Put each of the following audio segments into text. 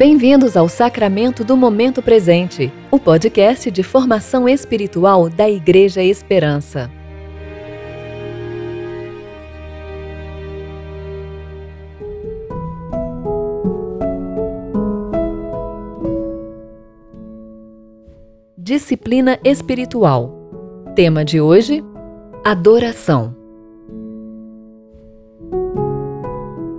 Bem-vindos ao Sacramento do Momento Presente, o podcast de formação espiritual da Igreja Esperança. Disciplina espiritual. Tema de hoje: Adoração.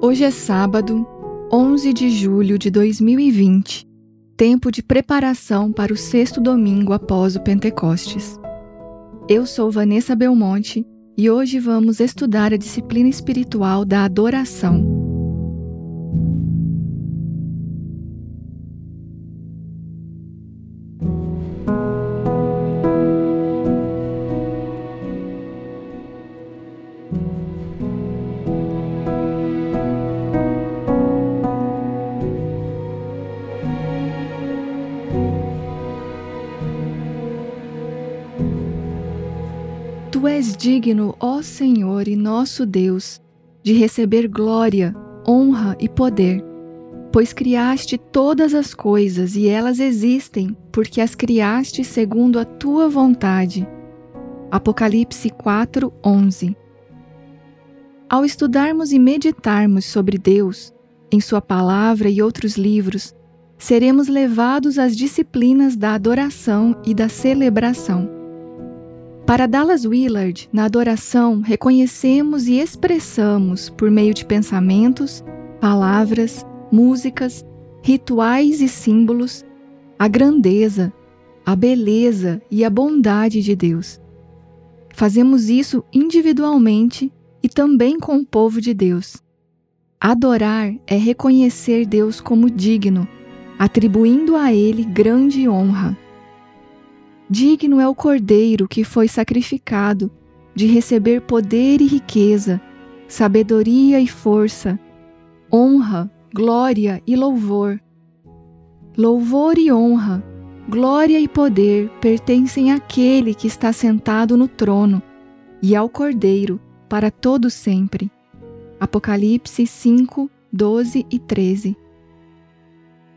Hoje é sábado, 11 de julho de 2020, tempo de preparação para o sexto domingo após o Pentecostes. Eu sou Vanessa Belmonte e hoje vamos estudar a disciplina espiritual da adoração. Tu és digno, ó Senhor e nosso Deus, de receber glória, honra e poder, pois criaste todas as coisas e elas existem, porque as criaste segundo a tua vontade. Apocalipse 4, 11. Ao estudarmos e meditarmos sobre Deus, em Sua palavra e outros livros, seremos levados às disciplinas da adoração e da celebração. Para Dallas Willard, na adoração, reconhecemos e expressamos, por meio de pensamentos, palavras, músicas, rituais e símbolos, a grandeza, a beleza e a bondade de Deus. Fazemos isso individualmente e também com o povo de Deus. Adorar é reconhecer Deus como digno, atribuindo a Ele grande honra. Digno é o Cordeiro que foi sacrificado de receber poder e riqueza, sabedoria e força, honra, glória e louvor. Louvor e honra, glória e poder pertencem àquele que está sentado no trono e ao Cordeiro para todo sempre. Apocalipse 5, 12 e 13.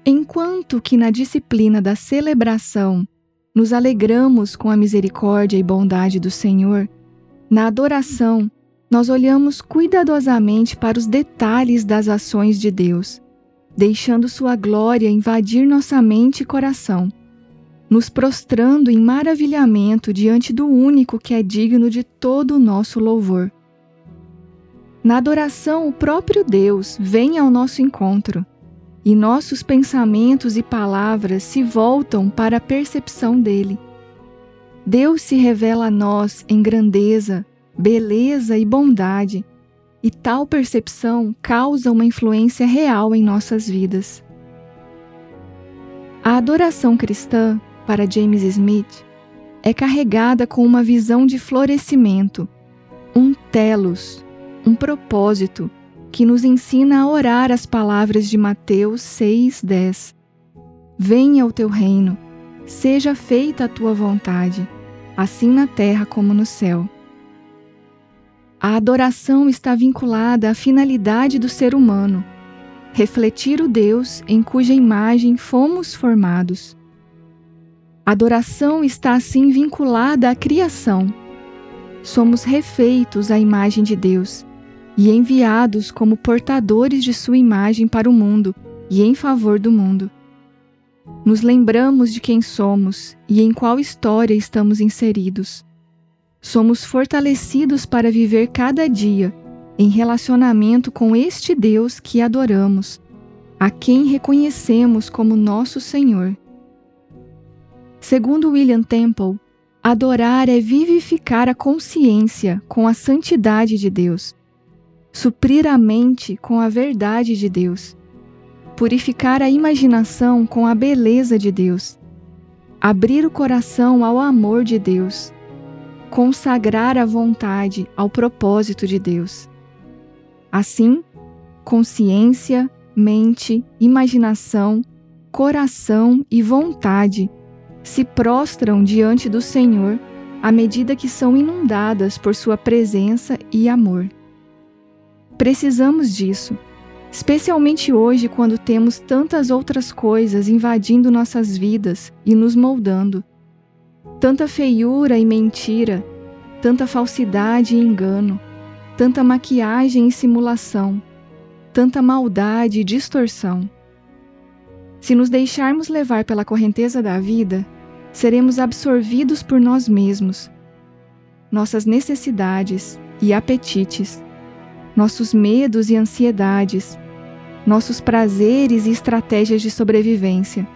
Enquanto que na disciplina da celebração nos alegramos com a misericórdia e bondade do Senhor, na adoração, nós olhamos cuidadosamente para os detalhes das ações de Deus, deixando Sua glória invadir nossa mente e coração, nos prostrando em maravilhamento diante do único que é digno de todo o nosso louvor. Na adoração, o próprio Deus vem ao nosso encontro e nossos pensamentos e palavras se voltam para a percepção dele. Deus se revela a nós em grandeza, beleza e bondade, e tal percepção causa uma influência real em nossas vidas. A adoração cristã, para James Smith, é carregada com uma visão de florescimento, um telos, um propósito que nos ensina a orar as palavras de Mateus 6:10. Venha o teu reino, seja feita a tua vontade, assim na terra como no céu. A adoração está vinculada à finalidade do ser humano, refletir o Deus em cuja imagem fomos formados. A adoração está assim vinculada à criação. Somos refeitos à imagem de Deus e enviados como portadores de Sua imagem para o mundo e em favor do mundo. Nos lembramos de quem somos e em qual história estamos inseridos. Somos fortalecidos para viver cada dia em relacionamento com este Deus que adoramos, a quem reconhecemos como nosso Senhor. Segundo William Temple, adorar é vivificar a consciência com a santidade de Deus suprir a mente com a verdade de Deus, purificar a imaginação com a beleza de Deus, abrir o coração ao amor de Deus, consagrar a vontade ao propósito de Deus. Assim, consciência, mente, imaginação, coração e vontade se prostram diante do Senhor à medida que são inundadas por Sua presença e amor. Precisamos disso, especialmente hoje quando temos tantas outras coisas invadindo nossas vidas e nos moldando. Tanta feiura e mentira, tanta falsidade e engano, tanta maquiagem e simulação, tanta maldade e distorção. Se nos deixarmos levar pela correnteza da vida, seremos absorvidos por nós mesmos, nossas necessidades e apetites, nossos medos e ansiedades, nossos prazeres e estratégias de sobrevivência.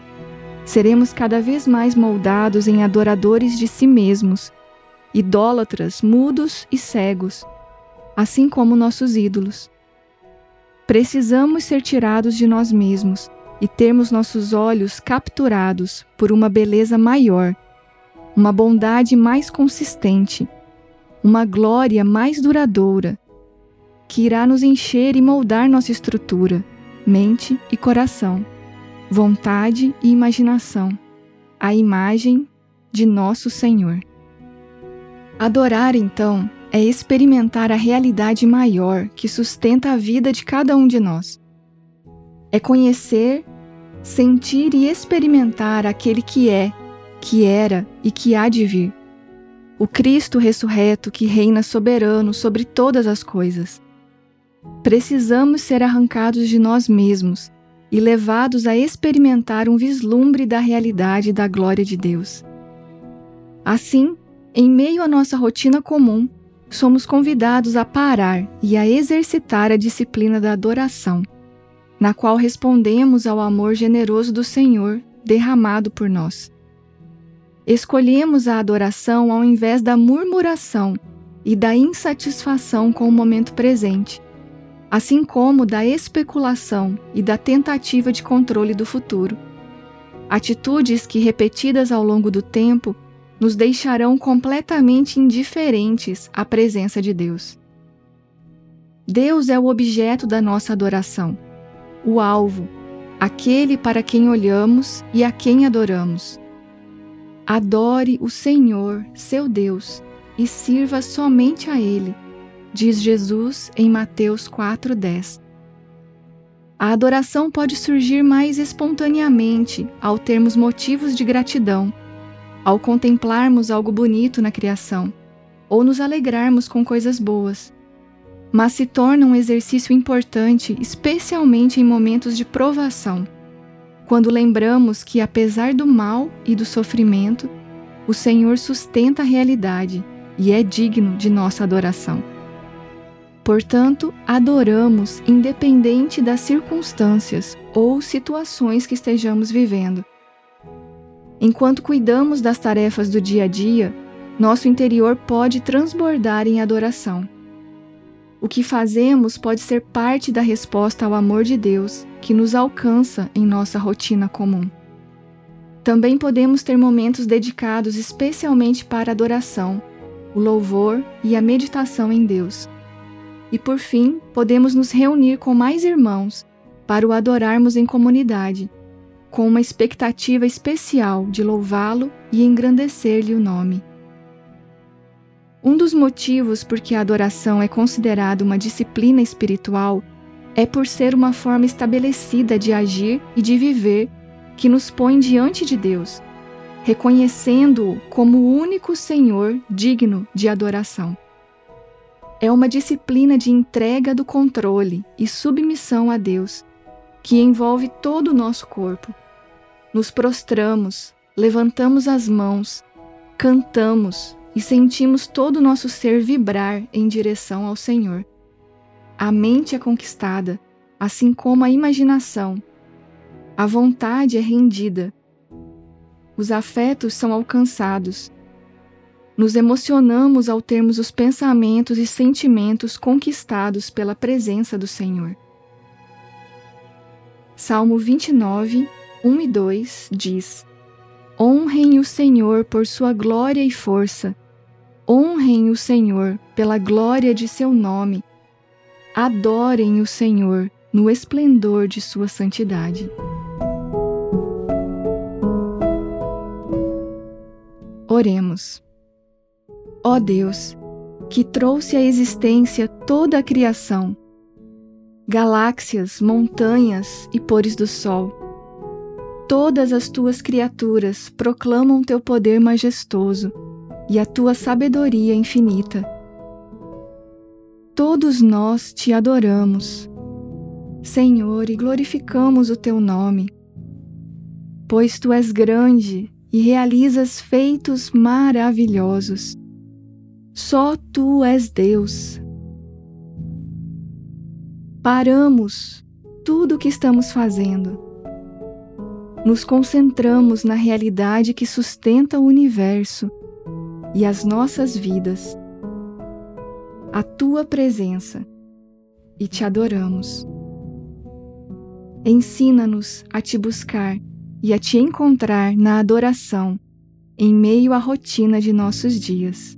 Seremos cada vez mais moldados em adoradores de si mesmos, idólatras, mudos e cegos, assim como nossos ídolos. Precisamos ser tirados de nós mesmos e termos nossos olhos capturados por uma beleza maior, uma bondade mais consistente, uma glória mais duradoura, que irá nos encher e moldar nossa estrutura, mente e coração, vontade e imaginação, a imagem de nosso Senhor. Adorar, então, é experimentar a realidade maior que sustenta a vida de cada um de nós é conhecer, sentir e experimentar aquele que é, que era e que há de vir. O Cristo ressurreto que reina soberano sobre todas as coisas. Precisamos ser arrancados de nós mesmos e levados a experimentar um vislumbre da realidade da glória de Deus. Assim, em meio à nossa rotina comum, somos convidados a parar e a exercitar a disciplina da adoração na qual respondemos ao amor generoso do Senhor derramado por nós. Escolhemos a adoração ao invés da murmuração e da insatisfação com o momento presente, assim como da especulação e da tentativa de controle do futuro. Atitudes que, repetidas ao longo do tempo, nos deixarão completamente indiferentes à presença de Deus. Deus é o objeto da nossa adoração o alvo, aquele para quem olhamos e a quem adoramos. Adore o Senhor, seu Deus, e sirva somente a Ele, diz Jesus em Mateus 4,10. A adoração pode surgir mais espontaneamente ao termos motivos de gratidão, ao contemplarmos algo bonito na criação, ou nos alegrarmos com coisas boas mas se torna um exercício importante, especialmente em momentos de provação, quando lembramos que, apesar do mal e do sofrimento, o Senhor sustenta a realidade e é digno de nossa adoração. Portanto, adoramos independente das circunstâncias ou situações que estejamos vivendo. Enquanto cuidamos das tarefas do dia a dia, nosso interior pode transbordar em adoração. O que fazemos pode ser parte da resposta ao amor de Deus que nos alcança em nossa rotina comum. Também podemos ter momentos dedicados especialmente para a adoração, o louvor e a meditação em Deus. E por fim, podemos nos reunir com mais irmãos para o adorarmos em comunidade, com uma expectativa especial de louvá-lo e engrandecer-lhe o nome. Um dos motivos por que a adoração é considerada uma disciplina espiritual é por ser uma forma estabelecida de agir e de viver que nos põe diante de Deus, reconhecendo-o como o único Senhor digno de adoração. É uma disciplina de entrega do controle e submissão a Deus, que envolve todo o nosso corpo. Nos prostramos, levantamos as mãos, cantamos, e sentimos todo o nosso ser vibrar em direção ao Senhor. A mente é conquistada, assim como a imaginação. A vontade é rendida. Os afetos são alcançados. Nos emocionamos ao termos os pensamentos e sentimentos conquistados pela presença do Senhor. Salmo 29, 1 e 2 diz: Honrem o Senhor por sua glória e força Honrem o Senhor pela glória de seu nome. Adorem o Senhor no esplendor de sua santidade. Oremos. Ó Deus, que trouxe à existência toda a criação, galáxias, montanhas e pores do sol. Todas as tuas criaturas proclamam teu poder majestoso e a tua sabedoria infinita. Todos nós te adoramos, Senhor, e glorificamos o teu nome, pois tu és grande e realizas feitos maravilhosos. Só tu és Deus. Paramos tudo o que estamos fazendo. Nos concentramos na realidade que sustenta o universo e as nossas vidas. A tua presença e te adoramos. Ensina-nos a te buscar e a te encontrar na adoração em meio à rotina de nossos dias.